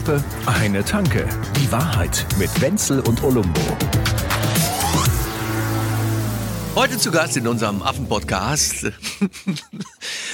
Hupe, eine Tanke. Die Wahrheit mit Wenzel und Olumbo. Heute zu Gast in unserem Affenpodcast.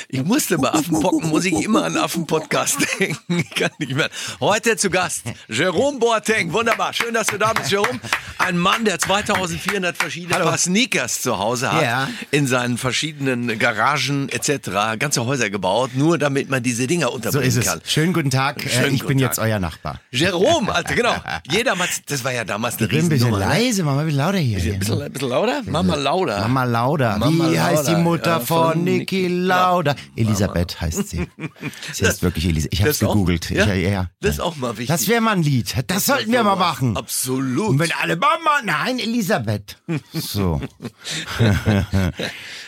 Ich musste bei Affenpocken, muss ich immer an Affenpodcast denken. Ich kann nicht mehr. Heute zu Gast Jerome Boateng. Wunderbar. Schön, dass du da bist, Jerome. Ein Mann, der 2400 verschiedene Paar Sneakers zu Hause hat. Ja. In seinen verschiedenen Garagen etc. Ganze Häuser gebaut, nur damit man diese Dinger So unterbringen ist es. kann. Schönen guten Tag. Schönen äh, ich guten bin Tag. jetzt euer Nachbar. Jerome, Alter, genau. Jeder, das war ja damals eine Ich bin ein bisschen Riesennummer. ne? leise, mach mal ein bisschen lauter hier. Ein bisschen, ein bisschen lauter? Mama Lauda. Mama Lauda. Mama Wie heißt die Lauda, Mutter ja, von, von Niki Niki Lauda? Elisabeth heißt sie. Sie heißt wirklich Elisabeth. Ich Das auch? gegoogelt. Ja? Ich, ja, ja. Das ist auch mal wichtig. Das wäre mal ein Lied. Das, sollten wir mal machen. Absolut. Und wenn alle Mama, nein, Elisabeth. So.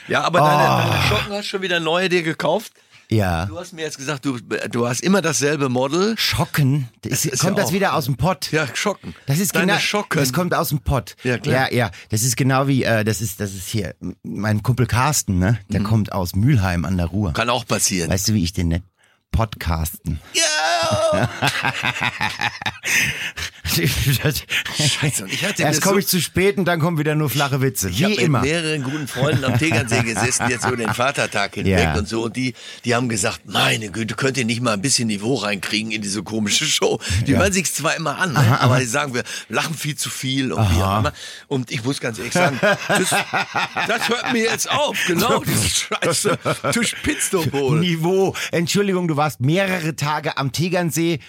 Ja, aber deine, deine Schocken hast du schon wieder neue dir gekauft. Ja. Du hast mir jetzt gesagt, du, du hast immer dasselbe Model. Schocken. Das ist kommt ja das wieder aus dem Pott? Ja, Schocken. Das ist Deine genau, Schocken. das kommt aus dem Pott. Ja, klar. Ja, ja. Das ist genau wie, äh, das ist, das ist hier, mein Kumpel Carsten, ne? Mhm. Der kommt aus Mülheim an der Ruhr. Kann auch passieren. Weißt du, wie ich den nenne? Podcasten. Ja! Scheiße, und ich hatte Erst komme so- ich zu spät und dann kommen wieder nur flache Witze. Ich Wie habe mit immer. mehreren guten Freunden am Tegernsee gesessen, jetzt über den Vatertag hinweg Ja. und so. Und die, die haben gesagt, meine Güte, könnt ihr nicht mal ein bisschen Niveau reinkriegen in diese komische Show. Die hören sich zwar immer an, ne? aber die sagen, wir lachen viel zu viel und wie auch immer. Und ich muss ganz ehrlich sagen, das, das hört mir jetzt auf. Genau, diese Scheiße. Du spinnst doch wohl. Niveau. Entschuldigung, du warst mehrere Tage am Tegernsee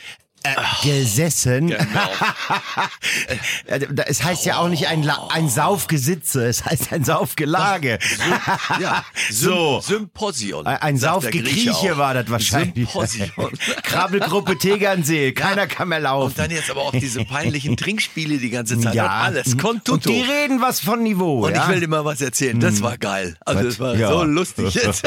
äh, gesessen. Genau. Äh, Es heißt ja auch nicht ein, La ein Saufgesitze, es heißt ein Saufgelage. Ja, so. Symposion. Ein- Saufgekrieche war das wahrscheinlich. Symposion. Krabbelgruppe Tegernsee, keiner kann mehr laufen. Und dann jetzt aber auch diese peinlichen Trinkspiele die ganze Zeit. ja, Und alles. Con und die reden was von Niveau. Und ja? ich will dir mal was erzählen. Das war geil. Also das war Ja. so lustig jetzt.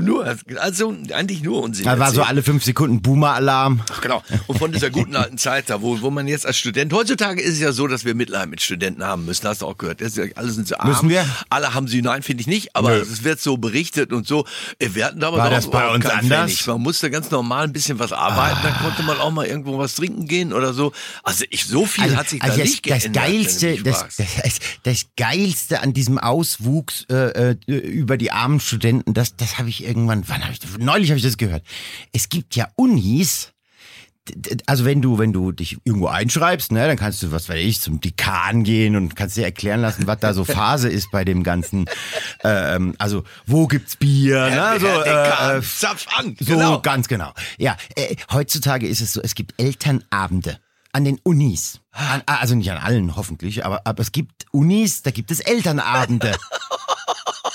Nur, also eigentlich nur Unsinn. Da war so erzählt. alle fünf Sekunden Boomer-Alarm. Genau. Und von dieser guten alten Zeit da, wo, wo man jetzt als Student, heutzutage ist es ja so, dass wir Mitleid mit Studenten haben müssen. Hast du auch gehört. Das ist alle sind so arm. Müssen wir? Alle haben sie, nein, finde ich nicht. Aber es wird so berichtet und so. Äh, Wir hatten damals War das bei uns anders? Pfennig. Man musste ganz normal ein bisschen was arbeiten. Dann konnte man auch mal irgendwo was trinken gehen oder so. Also ich, so viel hat sich da also das, nicht das geändert. geilste, das, das, das geilste an diesem Auswuchs äh, äh, über die armen Studenten, das, das habe ich irgendwann, wann habe ich, neulich habe ich das gehört. Es gibt ja Unis. Also wenn du, wenn du dich irgendwo einschreibst, ne, dann kannst du, was weiß ich, zum Dekan gehen und kannst dir erklären lassen, was da so Phase ist bei dem ganzen, ähm, also wo gibt's Bier, ne, Herr, so, Herr äh, zapf an. so genau. ganz genau. Ja, äh, heutzutage ist es so, es gibt Elternabende an den Unis. An, also nicht an allen hoffentlich, aber, aber es gibt Unis, da gibt es Elternabende.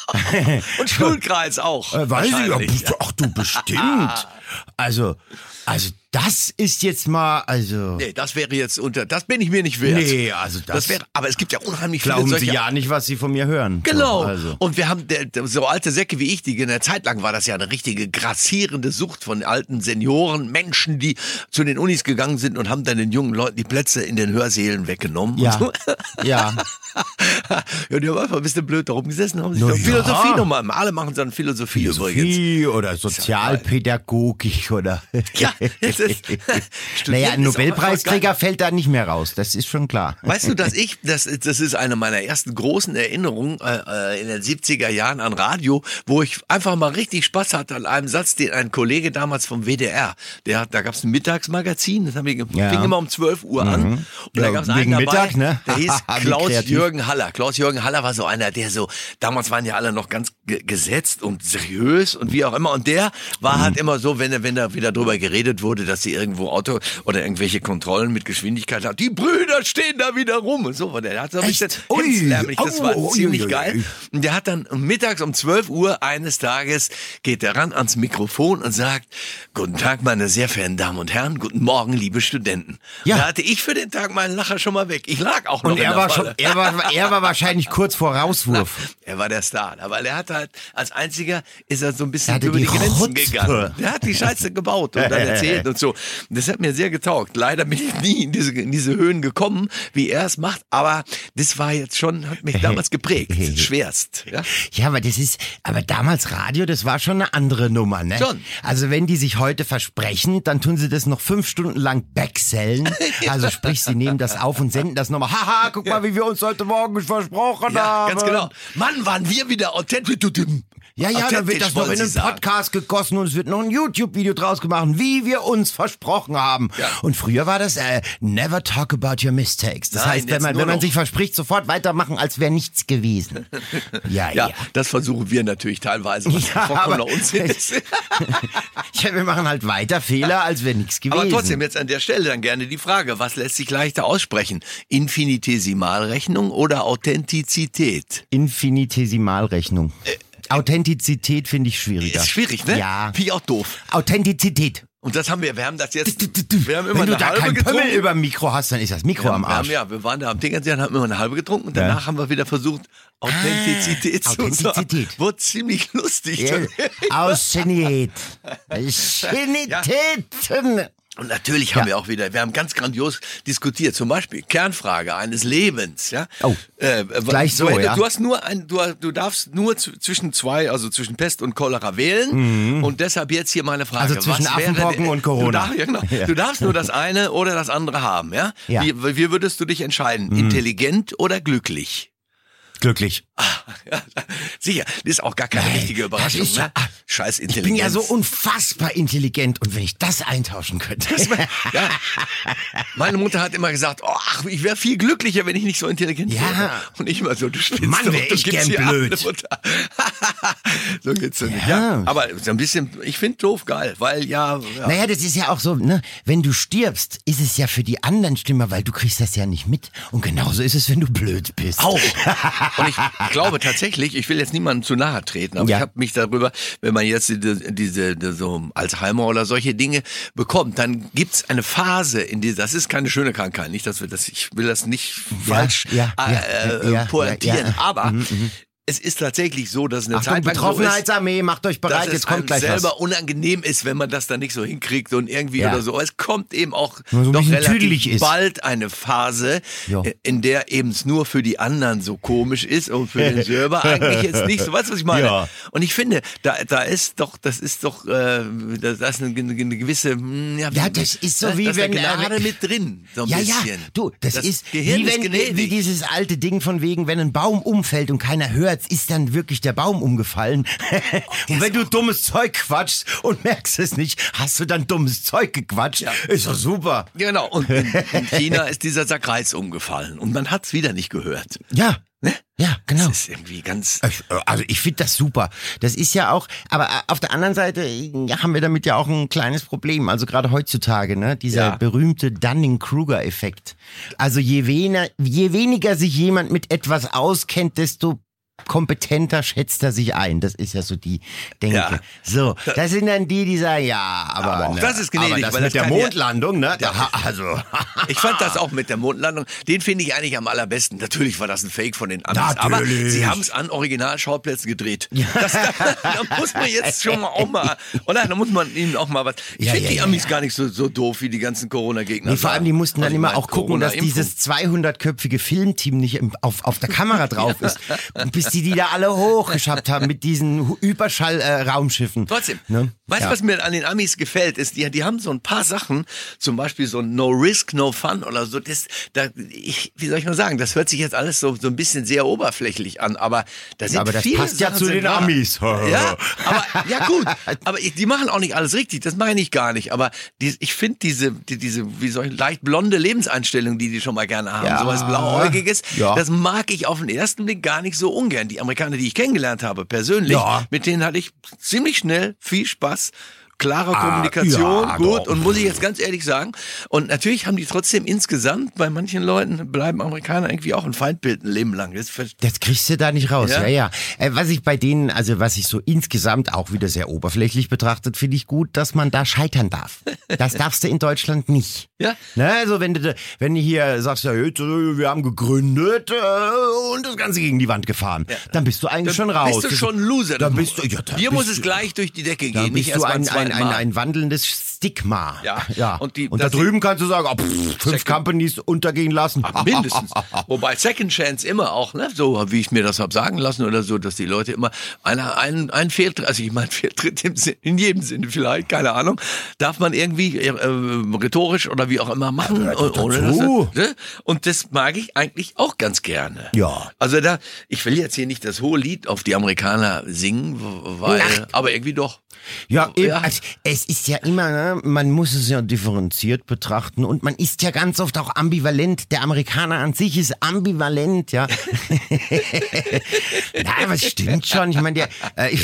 Und Schulkreis auch. Äh, weiß ich, ach du bestimmt. Also, also das ist jetzt mal, also Nee, das wäre jetzt unter, das bin ich mir nicht wert. Nee, also das- wäre, aber es gibt ja unheimlich viele glauben solche. Sie ja nicht, was Sie von mir hören. Genau. So, also. Und wir haben der, so alte Säcke wie ich, die in der Zeit lang war das ja eine richtige grassierende Sucht von alten Senioren, Menschen, die zu den Unis gegangen sind und haben dann den jungen Leuten die Plätze in den Hörsälen weggenommen. Ja, Und so. ja. ja, die haben einfach ein bisschen blöd darum gesessen, haben sich noch ja. Philosophie nochmal. Alle machen dann Philosophie, übrigens. Philosophie oder Sozialpädagogik oder. Ja, das naja, ein Nobelpreisträger fällt da nicht mehr raus. Das ist schon klar. Weißt du, dass ich, das, das ist eine meiner ersten großen Erinnerungen äh, äh, in den 70er Jahren an Radio, wo ich einfach mal richtig Spaß hatte an einem Satz, den ein Kollege damals vom WDR, der hat, da gab's ein Mittagsmagazin, das haben wir, Ja. fing immer um 12 Uhr an. Und da Ja, gab's wegen einen dabei, Mittag, ne? der hieß Klaus-Jürgen. Haller. Klaus-Jürgen Haller war so einer, der so, damals waren ja alle noch ganz ge gesetzt und seriös und wie auch immer. Und der war Mhm. halt immer so, wenn er, wenn da wieder drüber geredet wurde, dass sie irgendwo Auto oder irgendwelche Kontrollen mit Geschwindigkeit haben. Die Brüder stehen da wieder rum und so. Der hat so ein bisschen hemslärmig, das war ui, ziemlich ui. geil. Und der hat dann mittags um 12 Uhr eines Tages geht er ran ans Mikrofon und sagt, guten Tag, meine sehr verehrten Damen und Herren, guten Morgen, liebe Studenten. Ja. Da hatte ich für den Tag meinen Lacher schon mal weg. Ich lag auch noch Und er war schon, er war, er war wahrscheinlich kurz vor Rauswurf. Er war der Star. Aber er hat halt als einziger ist er so ein bisschen über die die, Grenzen Chutzpe. gegangen. Der hat die Scheiße gebaut und dann erzählt und so. Das hat mir sehr getaugt. Leider bin ich nie in diese, in diese Höhen gekommen, wie er es macht, aber das war jetzt schon, hat mich damals geprägt. Schwerst. Ja? Ja, aber das ist, aber damals Radio, das war schon eine andere Nummer, ne? Schon. Also wenn die sich heute versprechen, dann tun sie das noch fünf Stunden lang backsellen. Also sprich, sie nehmen das auf und senden das nochmal. Haha, guck mal, wie wir uns heute Morgen versprochen Ja, haben. ganz genau. Mann, waren wir wieder authentisch. Ja, ja, dann wird das noch in einen sagen. Podcast gegossen und es wird noch ein YouTube-Video draus gemacht, wie wir uns versprochen haben. Ja. Und früher war das äh, Never talk about your mistakes. Das Nein, heißt, wenn man, wenn man sich verspricht, sofort weitermachen, als wäre nichts gewesen. Ja, Ja, ja. das versuchen wir natürlich teilweise, was Ja, aber- Unsinn ist. ja, wir machen halt weiter Fehler, als wäre nichts gewesen. Aber trotzdem jetzt an der Stelle dann gerne die Frage, was lässt sich leichter aussprechen? Infinitesimalrechnung oder Authentizität? Infinitesimalrechnung. Authentizität finde ich schwieriger. Ist schwierig, ne? Ja. Wie auch doof. Authentizität. Und das haben wir, wir haben das jetzt, wir haben immer Wenn du eine da halbe kein Pömmel getrunken. über dem Mikro hast, dann ist das Mikro wir, am haben, wir, haben, Arsch. ja, wir waren da am und haben immer eine halbe getrunken und danach haben wir wieder versucht, Authentizität zu sagen. Authentizität. Wurde ziemlich lustig. Ja, Auschenität. Schenitäten. Und natürlich haben Ja. wir auch wieder, wir haben ganz grandios diskutiert, zum Beispiel Kernfrage eines Lebens, ja. Oh, äh, gleich so, du, ja. Du hast nur ein, du, du darfst nur zwischen zwei, also zwischen Pest und Cholera wählen. Und deshalb jetzt hier meine Frage. Mhm. Also zwischen was wäre Affenpocken denn- und Corona. Du, darf, ja, genau. Ja. du darfst nur das eine oder das andere haben, ja. Ja. Mhm. Wie, wie würdest du dich entscheiden? Intelligent oder glücklich? Glücklich. Ja, sicher, das ist auch gar keine Nein, richtige das Überraschung. ist ne? Scheiß Ich Intelligenz. bin ja so unfassbar intelligent und wenn ich das eintauschen könnte. Ja. Meine Mutter hat immer gesagt, oh, ach, ich wäre viel glücklicher, wenn ich nicht so intelligent Ja. wäre. Und ich immer so, du spinnst Mann, doch, wär ich gern blöd. so geht's ja nicht. Ja. Aber so ein bisschen, ich finde doof geil, weil ja, ja. Naja, das ist ja auch so, ne? Wenn du stirbst, ist es ja für die anderen schlimmer, weil du kriegst das ja nicht mit. Und genauso ist es, wenn du blöd bist. Auch. Und ich glaube tatsächlich, ich will jetzt niemandem zu nahe treten, aber Ja. ich habe mich darüber, wenn man jetzt diese, diese, so Alzheimer oder solche Dinge bekommt, dann gibt's eine Phase, in die das ist keine schöne Krankheit, nicht, dass wir das, ich will das nicht falsch ja, äh, ja, äh, ja, pointieren, ja, ja. Es ist tatsächlich so, dass eine Achtung, Zeit so ist, Betroffenheitsarmee, macht euch bereit, dass es jetzt kommt gleich selber was. unangenehm ist, wenn man das dann nicht so hinkriegt und irgendwie Ja. oder so. Es kommt eben auch so doch relativ ist. bald eine Phase, Ja. äh, in der eben es nur für die anderen so komisch ist und für den selber eigentlich jetzt nicht. So, weißt du, was ich meine? Ja. Und ich finde, da, da ist doch, das ist doch, äh, da da ist eine, eine gewisse, hm, ja, Ja, das ist so da- wie da ist wenn, äh, mit drin, so ein Ja, bisschen. ja, du, das, ist Gehirn wie, ist wenn, gnädig. wie dieses alte Ding von wegen, wenn ein Baum umfällt und keiner hört, ist dann wirklich der Baum umgefallen. und wenn du dummes Zeug quatschst und merkst es nicht, hast du dann dummes Zeug gequatscht. Ja. Ist doch super. Genau, und in, in China ist dieser Sackreis umgefallen und man hat's wieder nicht gehört. Ja. Ne? Ja, genau. Das ist irgendwie ganz. Ich- Also ich finde das super. Das ist ja auch, aber äh, auf der anderen Seite ja, haben wir damit ja auch ein kleines Problem. Also gerade heutzutage, ne, dieser Ja. berühmte Dunning-Kruger-Effekt. Also je, wener, je weniger sich jemand mit etwas auskennt, desto kompetenter schätzt er sich ein. Das ist ja so die Denke. Ja. So, das sind dann die, die sagen, ja, aber, Aber auch ne, das ist gnädig, aber das weil mit das der ja- Mondlandung, ne, da, also Ich fand das auch mit der Mondlandung. Den finde ich eigentlich am allerbesten. Natürlich war das ein Fake von den Amis, aber sie haben es an Originalschauplätzen gedreht. Das, da muss man jetzt schon mal auch mal, oder? Da muss man ihnen auch mal was. Ich Ja, finde ja, die ja, Amis ja. gar nicht so, so doof wie die ganzen Corona-Gegner. Nee, vor allem, die mussten dann Also immer auch gucken, dass dieses 200-köpfige Filmteam nicht auf, auf der Kamera drauf ist. Und bis die die da alle hochgeschafft haben mit diesen Überschall-Raumschiffen. Trotzdem, Ne? weißt du, Ja. was mir an den Amis gefällt, ist, die, die haben so ein paar Sachen, zum Beispiel so No Risk, No Fun oder so, das, da, ich, wie soll ich mal sagen, das hört sich jetzt alles so, so ein bisschen sehr oberflächlich an, aber da sind aber das viele passt ja Sachen zu sind den wahr. Amis. Ja, aber, ja gut, aber die machen auch nicht alles richtig, das meine ich gar nicht, aber die, ich finde diese, die, diese, wie soll ich, leicht blonde Lebenseinstellung, die die schon mal gerne haben, Ja. sowas blauäugiges, Ja. das mag ich auf den ersten Blick gar nicht so ungern. Die Amerikaner, die ich kennengelernt habe, persönlich, Ja. mit denen hatte ich ziemlich schnell viel Spaß. Klare Ah, Kommunikation, ja, gut. doch. Und muss ich jetzt ganz ehrlich sagen, und natürlich haben die trotzdem insgesamt, bei manchen Leuten bleiben Amerikaner irgendwie auch ein Feindbild ein Leben lang. Das Das kriegst du da nicht raus, Ja? ja, ja. Äh, was ich bei denen, also was ich so insgesamt auch wieder sehr oberflächlich betrachtet, finde ich gut, dass man da scheitern darf. Das darfst du in Deutschland nicht. Ja. Ne, also wenn du, wenn du hier sagst, ja, jetzt, äh, wir haben gegründet äh, und das Ganze gegen die Wand gefahren, dann bist du eigentlich schon raus. Bist du schon Loser. Da Das- bist du, ja, da Hier muss es gleich durch die Decke gehen, nicht erst ein, ein, ein, ein wandelndes Stigma. Ja. ja. Und die- und da drüben kannst du sagen, oh, pff, fünf Companies untergehen lassen. Mindestens. Wobei Second Chance immer auch, ne, so wie ich mir das hab sagen lassen oder so, dass die Leute immer einer einen, einen Fehltritt, also ich meine Fehltritt im Sinn, in jedem Sinne vielleicht, keine Ahnung, darf man irgendwie äh, rhetorisch oder wie auch immer machen. Ja, gehört ohne dazu. dass, ne? Und das mag ich eigentlich auch ganz gerne. Ja. Also da, ich will jetzt hier nicht das hohe Lied auf die Amerikaner singen, weil, aber irgendwie doch. Ja, Ja. Also, es ist ja immer, ne, man muss es ja differenziert betrachten und man ist ja ganz oft auch ambivalent. Der Amerikaner an sich ist ambivalent, ja. Nein, aber es stimmt schon. Ich meine, äh,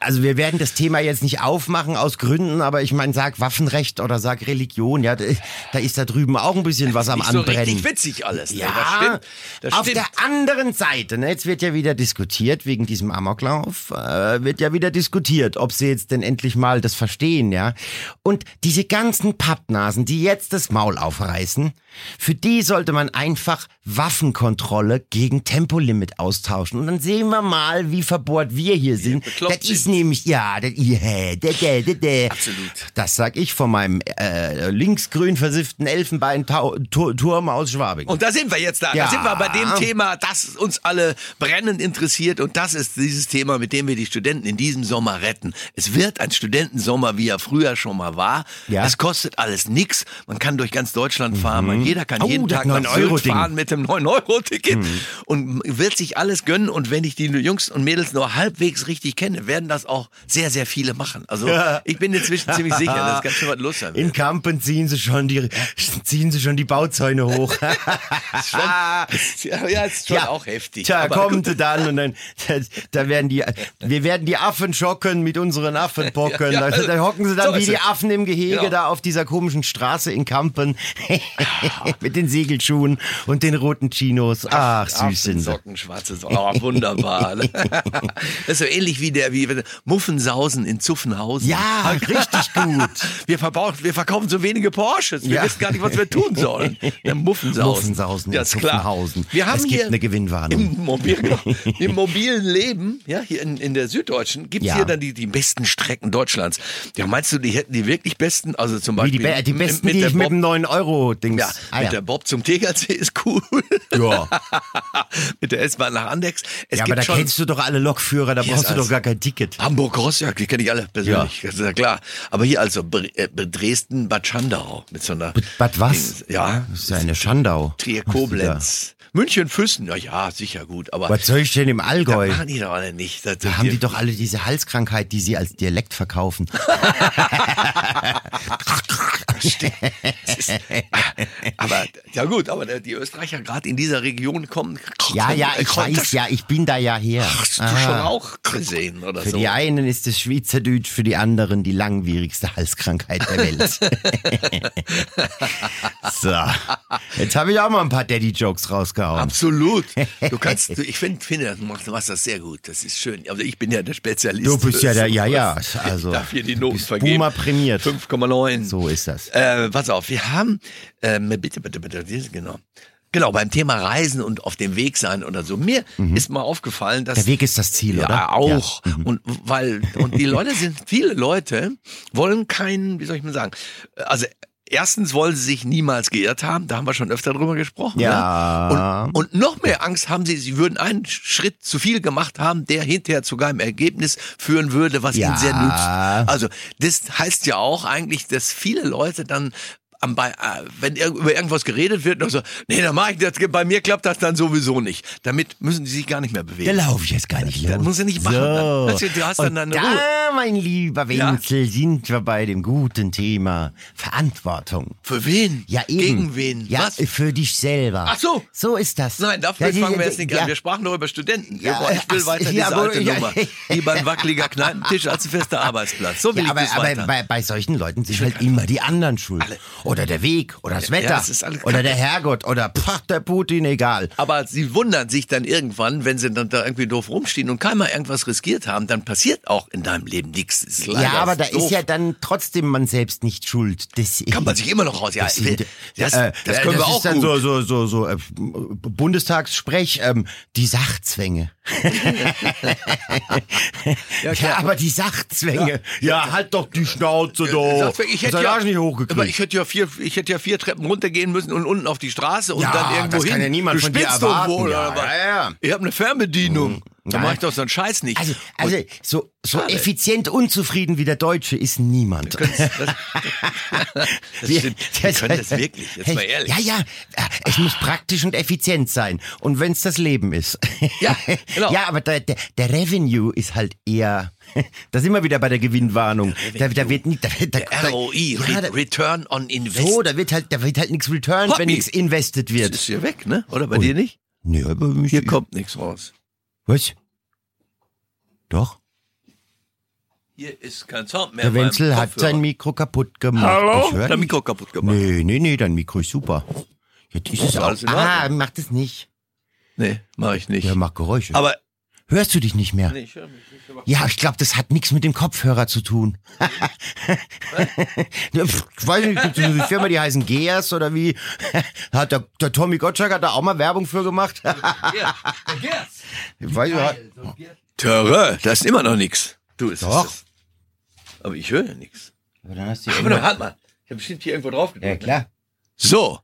also wir werden das Thema jetzt nicht aufmachen aus Gründen, aber ich meine, sag Waffenrecht oder sag Religion, ja, da, da ist da drüben auch ein bisschen was am Nicht so Anbrennen. richtig witzig alles. ne? Ja, das stimmt. Das auf stimmt. der anderen Seite, ne, jetzt wird ja wieder diskutiert wegen diesem Amoklauf, äh, wird ja wieder diskutiert, ob sie jetzt denn endlich mal das verstehen, ja. Und diese ganzen Pappnasen, die jetzt das Maul aufreißen, für die sollte man einfach Waffenkontrolle gegen Tempolimit austauschen. Und dann sehen wir mal, wie verbohrt wir hier sind. bekloppt Das ist nämlich, ja, das, yeah, da, da, da. Absolut. Das sag ich von meinem äh, linksgrün versifften Elfenbeinturm aus Schwabing. Und da sind wir jetzt da. Ja. Da sind wir bei dem Thema, das uns alle brennend interessiert. Und das ist dieses Thema, mit dem wir die Studenten in diesem Sommer retten. Es wird ein Studentensommer, wie er früher schon mal war. Ja. Es kostet alles nix. Man kann durch ganz Deutschland fahren. Man, jeder kann Oh, jeden Tag nach 9-Euro-Ding. Sylt fahren mit dem 9-Euro-Ticket. Und wird sich alles gönnen. Und wenn ich die Jungs und Mädels nur halbwegs richtig kenne, werden das auch sehr, sehr viele machen. Also ich bin inzwischen ziemlich sicher, dass ganz schön was los sein wird. In Kampen ziehen sie schon die, ziehen sie schon die Bauzäune hoch. Schon, ja, ja, ist schon auch heftig. Tja, Aber kommt gut. dann und dann, da, werden die, wir werden die Affen schocken mit unseren Affenpocken. Ja, ja, da, da hocken sie dann so wie ist die. Affen im Gehege Genau. da auf dieser komischen Straße in Kampen mit den Segelschuhen und den roten Chinos. Ach, süß sind. Socken, schwarze Socken, oh, wunderbar. das ist so ähnlich wie der wie Muffensausen in Zuffenhausen. Ja, richtig gut. Wir, verbauen, wir verkaufen so wenige Porsches. Wir Ja. wissen gar nicht, was wir tun sollen. Der Muffensausen. Muffensausen ja, in ist klar. Zuffenhausen. Wir haben Es gibt hier eine Gewinnwarnung. Im, mobil, Im mobilen Leben, ja, hier in, in der Süddeutschen, gibt es Ja. hier dann die, die besten Strecken Deutschlands. Ja, meinst du, die hätten die wirklich besten? Also zum Wie Beispiel die, Be die mit- besten, mit die der ich mit Bob- dem 9-Euro-Dings. ja, Ah, mit ja. der Bob zum Tegernsee ist cool. Ja. mit der S-Bahn nach Andex. Es ja, aber da kennst du doch alle Lokführer, da brauchst du doch gar kein Ticket. Hamburg Rostock, die kenne ich alle persönlich, das ist ja klar. Aber hier also äh, Dresden, Bad Schandau mit so einer Bad was? Ja, Das ist ja eine Schandau. Trier Koblenz. München Füssen, ja, ja, sicher gut, aber da? Was soll ich denn im das Allgäu? machen die doch alle nicht. Das Da haben die doch alle diese Halskrankheit, die sie als Dialekt verkaufen. Das ist, aber ja gut, aber die Österreicher gerade in dieser Region kommen. Ja, ja, ich weiß, das- ja, ich bin da ja her. Hast du Aha. schon auch gesehen oder Für so? die einen ist es Schweizerdeutsch, für die anderen die langwierigste Halskrankheit der Welt. so, jetzt habe ich auch mal ein paar Daddy-Jokes rausgehauen. Absolut. Du kannst, du, ich finde, finde, du machst, machst das sehr gut. Das ist schön. Also ich bin ja der Spezialist. Du bist ja der, Das- ja, ja, also darf hier die Noten vergeben. Boomer prämiert. 5,9. So ist das. Äh, pass auf, wir haben, ähm, bitte, bitte, bitte, genau. Genau, beim Thema Reisen und auf dem Weg sein oder so. Mir ist mal aufgefallen, dass. Mhm. Der Weg ist das Ziel, ja, oder? auch. Ja. Mhm. Und weil, und die Leute sind, viele Leute wollen keinen, wie soll ich mal sagen, also erstens wollen sie sich niemals geirrt haben, da haben wir schon öfter drüber gesprochen. Ja. Und, und noch mehr Angst haben sie, sie würden einen Schritt zu viel gemacht haben, der hinterher zu einem Ergebnis führen würde, was Ja. ihnen sehr nützt. Also das heißt ja auch eigentlich, dass viele Leute dann am, bei, äh, wenn über irgendwas geredet wird, noch so, nee, dann mach ich das, bei mir klappt das dann sowieso nicht. Damit müssen die sich gar nicht mehr Da bewegen. laufe ich jetzt gar nicht los. Das muss er nicht machen. So. Das- du hast dann deine da, Ruhe. mein lieber Ja. Wenzel, sind wir bei dem guten Thema Verantwortung. Für wen? Ja, eben. Gegen wen? Ja, Was? für dich selber. Ach so. So ist das. Nein, dafür Ja, die- fangen wir jetzt nicht ja. an. Wir sprachen doch über Studenten. Ja, Ja, ich will ach, weiter ja, diese aber- alte ja. Nummer. Lieber ein wackeliger Kneipentisch als ein fester Arbeitsplatz. So will Ja, ich aber, das aber weiter. bei, bei solchen Leuten sind halt immer die anderen schuld. Oder der Weg, oder das Wetter, das ist alles oder der Herrgott, oder pach, der Putin, egal. Aber sie wundern sich dann irgendwann, wenn sie dann da irgendwie doof rumstehen und keiner irgendwas riskiert haben, dann passiert auch in deinem Leben nichts. Das Ja, aber da doof. ist ja dann trotzdem man selbst nicht schuld. Das, Kann man sich immer noch raus. Ja, das, sind- das, äh, das können wir das auch ist dann gut. so so so so äh, Bundestagssprech ähm, die Sachzwänge. Ja, Ja, aber die Sachzwänge. Ja, halt doch die Schnauze doch. Sagt, ich hätte Das ja, nicht aber hochgekriegt. ich hätte ja vier, ich hätte ja vier Treppen runtergehen müssen und unten auf die Straße und Ja, dann irgendwo das hin. kann ja niemand du von dir erwarten. wohl, Ja, ja, ja. Ich habe eine Fernbedienung. Da Nein. mache ich doch so einen Scheiß nicht. Also, also so, so Schade. effizient unzufrieden wie der Deutsche ist niemand. das stimmt. Wir können das wirklich, jetzt mal ehrlich. Ja, ja, es muss praktisch und effizient sein. Und wenn es das Leben ist. Ja, genau. Ja, aber der, der, der Revenue ist halt eher, da sind wir wieder bei der Gewinnwarnung. Da, da wird nicht, da, da, da, ROI, ja, da, Return on Invest. so, da wird halt, da wird halt nichts returned, wenn Hobby. nichts invested das wird. ist hier weg, ne? Oder bei dir nicht? Nee, aber mich, Hier kommt nichts raus. Was? Doch. Hier ist kein Sound mehr. Der Wenzel hat Kopfhörer. sein Mikro kaputt gemacht. Hallo? Ich Dein. Mikro kaputt gemacht. Nee, nee, nee, dein Mikro ist super. Jetzt ist es Ja, auch. alles in Ah, macht es nicht. Nee, mache ich nicht. Der macht Geräusche. Aber Hörst du dich nicht mehr? nee, ich höre mich nicht. Aber Ja, ich glaube, das hat nichts mit dem Kopfhörer zu tun. Ich weiß nicht, gibt es eine Firma, die heißen Geas oder wie? Hat der, der Tommy Gottschalk hat da auch mal Werbung für gemacht? Ja, vergiss. Ich weiß, ja. Töre, da ist immer noch nichts. Du, ist Doch. Das. Aber ich höre ja nichts. Aber dann hast du Aber dann, halt mal. Ich habe bestimmt hier irgendwo drauf gedrückt. ja, klar. So.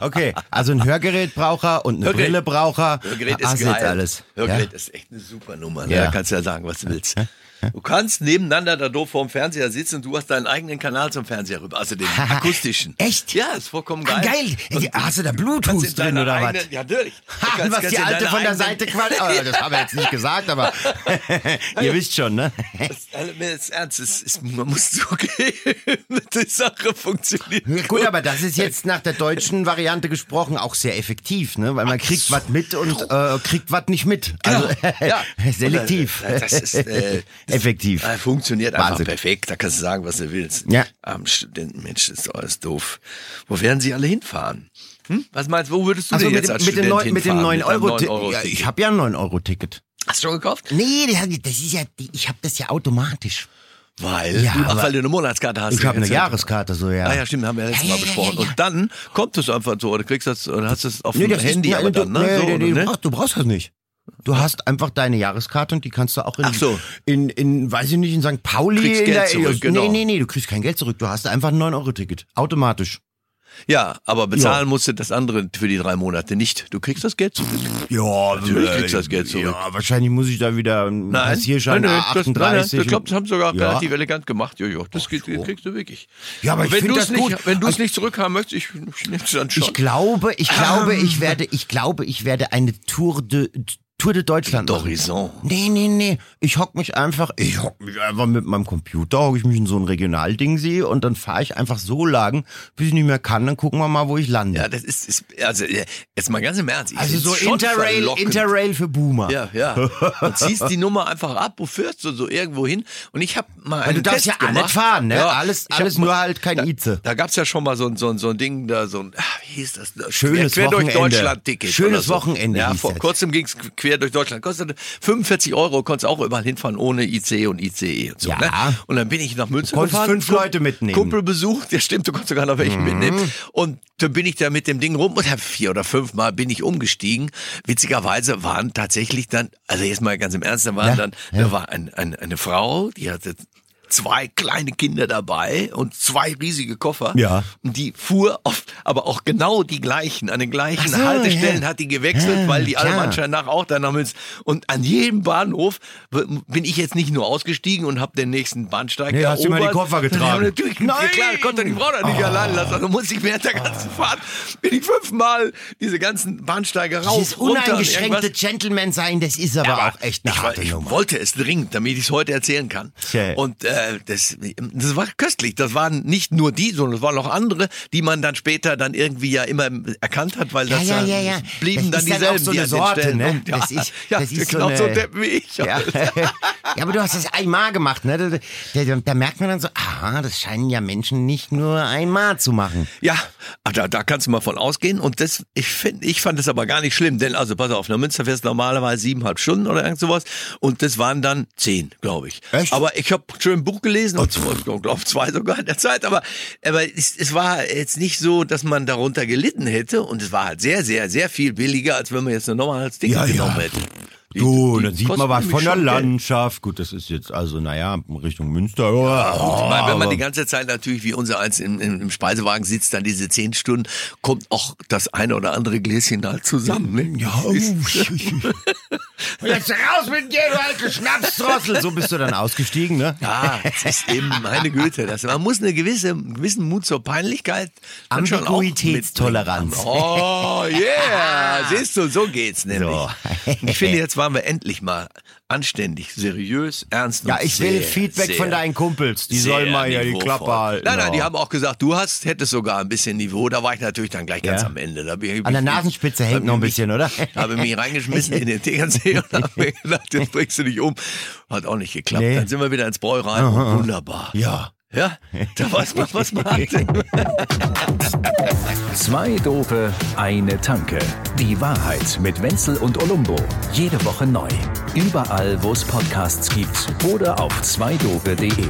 Okay, also ein Hörgerät braucht er und eine Hörgerät. Brille braucht er. Hörgerät ist Hast geil. alles. Hörgerät Ja? ist echt eine super Nummer. Ne? Ja. Da kannst du ja sagen, was du willst. Du kannst nebeneinander da doof vorm Fernseher sitzen und du hast deinen eigenen Kanal zum Fernseher rüber, also den akustischen. Echt? Ja, ist vollkommen Ah, geil. geil. Und Hast du da Bluetooth in drin oder was? eigenen- Ja, natürlich. Ha, kannst- was kannst die Alte von der Seite quasi. Oh, das haben wir jetzt nicht gesagt, aber ihr wisst schon, ne? Das, also, mir ist ernst, es ist, man muss zugeben, die Sache funktioniert. Ja, Gut, aber das ist jetzt nach der deutschen Variante gesprochen auch sehr effektiv, ne? Weil man kriegt was mit und äh, kriegt was nicht mit. Also ja. selektiv. Oder, äh, Das ist äh, Effektiv. äh, funktioniert einfach Wahnsinn. perfekt. Da kannst du sagen, was du willst. Ja. Am Studentenmensch ist alles doof. Wo werden sie alle hinfahren? Hm? Was meinst du, wo würdest du Also mit jetzt dem, als mit Student neun, mit dem hinfahren? 9 Euro, deinem Ti- 9 ja? Ich habe ja ein 9 Euro Ticket. Hast du schon gekauft? Nee, das das ist ja, ich habe das ja automatisch. Weil, Ja, du, ach, weil du eine Monatskarte hast. Ich habe eine. Jahreskarte, so ja. Ah ja, stimmt, haben wir ja letztes Ja, Mal ja, besprochen. Und dann kommt es einfach so, oder kriegst das, oder hast du es auf Nee, dem das Handy, ist, aber dann, ne? nee, so, nee, nee, ne? du, du brauchst das nicht. Du hast einfach deine Jahreskarte und die kannst du auch in, Ach so. in, in weiß ich nicht, in St. Pauli. Kriegst in Geld der, zurück, genau. Nee, nee, nee, du kriegst kein Geld zurück. Du hast einfach ein 9-Euro-Ticket. Automatisch. Ja, aber bezahlen musst du das andere für die drei Monate nicht. Du kriegst das Geld zurück. Ja, Natürlich kriegst du das Geld zurück. Ja, wahrscheinlich muss ich da wieder einen Passierschein nein, nein, das, nein, nein, 38. ich glaube, das haben sie sogar Ja. relativ elegant gemacht. Jojo, das geht, kriegst du wirklich. Ja, aber Und ich wenn du es nicht, wenn du es Also- nicht zurückhaben möchtest, ich, ich nehme es dann schon. Ich glaube, ich glaube, ich werde, ich glaube, ich werde eine Tour de Tour de Deutschland. D'Horizon. Nee, nee, nee. Ich hock mich einfach, ich hock mich einfach mit meinem Computer, hock ich mich in so ein Regionalding sehe und dann fahre ich einfach so lang, bis ich nicht mehr kann, dann gucken wir mal, wo ich lande. Ja, das ist, ist also jetzt mal ganz im Ernst. ich also so Interrail, verlockend. Interrail für Boomer. Ja, ja. Und ziehst die Nummer einfach ab, wo fährst du so irgendwo hin? Und ich habe mal einen Weil du darfst Test ja alles fahren, ne? Ja, alles, alles mal- nur halt kein da, Ize. Da gab's ja schon mal so ein, so ein, so ein Ding, da so ein, ah, wie hieß das? Schönes quer, quer durch Wochenende. Deutschland-Ticket. Schönes so. Wochenende Ja, vor kurzem ging's quer durch Deutschland. Kostete 45 Euro, konntest auch überall hinfahren, ohne IC und ICE und so. Ja. Ne? Und dann bin ich nach Münster konntest gefahren. fünf Leute mitnehmen. Kumpel besucht, ja stimmt, du konntest sogar noch welchen mitnehmen. Und dann bin ich da mit dem Ding rum und hab vier oder fünf Mal bin ich umgestiegen. Witzigerweise waren tatsächlich dann, also jetzt mal ganz im Ernst, da waren Ja, dann, ja. da war ein, ein, eine Frau, die hatte zwei kleine Kinder dabei und zwei riesige Koffer. Ja. Und die fuhr auf, aber auch genau die gleichen, an den gleichen so, Haltestellen ja. hat die gewechselt, Ja, weil die alle manchmal nach auch dann Münster. Und an jedem Bahnhof bin ich jetzt nicht nur ausgestiegen und habe den nächsten Bahnsteig Nee, hast du immer die erobert. Koffer getragen. Natürlich. Nein! Klar, ich konnte die Frau da nicht allein lassen. Also muss ich während der ganzen Fahrt, bin ich fünfmal diese ganzen Bahnsteige rauf, Dieses uneingeschränkte. Gentleman sein, das ist aber, Ja, auch echt eine ich, harte ich Nummer. wollte es dringend, damit ich es heute erzählen kann. Tja. Und äh, das, das war köstlich. Das waren nicht nur die, sondern es waren auch andere, die man dann später dann irgendwie ja immer erkannt hat, weil Ja, das ja, ja, ja. blieben Das dann dieselben, so die an Sorte, Stellen ne? Ja, Das ist- ja, das ist genau so, eine- Deppen wie ich. Ja. ja, aber du hast das einmal gemacht, ne? Da, da, da merkt man dann so, aha, das scheinen ja Menschen nicht nur einmal zu machen. Ja, ah, da, da kannst du mal von ausgehen. Und das, ich finde, ich fand es aber gar nicht schlimm, denn also pass auf, eine Münsterfest normalerweise siebeneinhalb Stunden oder irgend sowas und das waren dann zehn, glaube ich. Echt? Aber ich habe schon ein Buch gelesen und ich glaube zwei sogar in der Zeit, aber aber es, es war jetzt nicht so, dass man darunter gelitten hätte und es war halt sehr, sehr, sehr viel billiger, als wenn man jetzt eine normales Ticket Ja, ja. genommen hätte. Du, dann sieht man was von der schon Geld. Landschaft. Gut, das ist jetzt also, naja, Richtung Münster. Gut, ich meine, wenn man die ganze Zeit natürlich wie unser eins im, im, Speisewagen sitzt, dann diese zehn Stunden, kommt auch das eine oder andere Gläschen halt zusammen. Ne? Ja, oh, Jetzt raus mit dir, du alte Schnapsdrossel. So bist du dann ausgestiegen, ne? Ja, das ist eben, meine Güte. Das, man muss eine gewisse, einen gewissen Mut zur Peinlichkeit Ambiguitätstoleranz. Oh, yeah. Siehst du, so geht's nämlich. So. Ich finde, jetzt waren wir endlich mal anständig, seriös, ernst und Ja, ich will sehr, Feedback sehr von deinen Kumpels. Die sollen mal ja die. Klappe halten. Nein, nein, die Ja. haben auch gesagt, du hast, hättest sogar ein bisschen Niveau. Da war ich natürlich dann gleich ganz Ja. am Ende. An der Nasenspitze hängt noch ein mich- bisschen, oder? Habe mich reingeschmissen in den Tegernsee und habe mir gedacht, jetzt bringst du dich um. Hat auch nicht geklappt. Nee. Dann sind wir wieder ins Bräu rein. und Wunderbar. Ja. Ja, da weiß man, was man hat. Zwei Dope, eine Tanke. Die Wahrheit mit Wenzel und Olumbo. Jede Woche neu. Überall, wo es Podcasts gibt oder auf zweidope.de.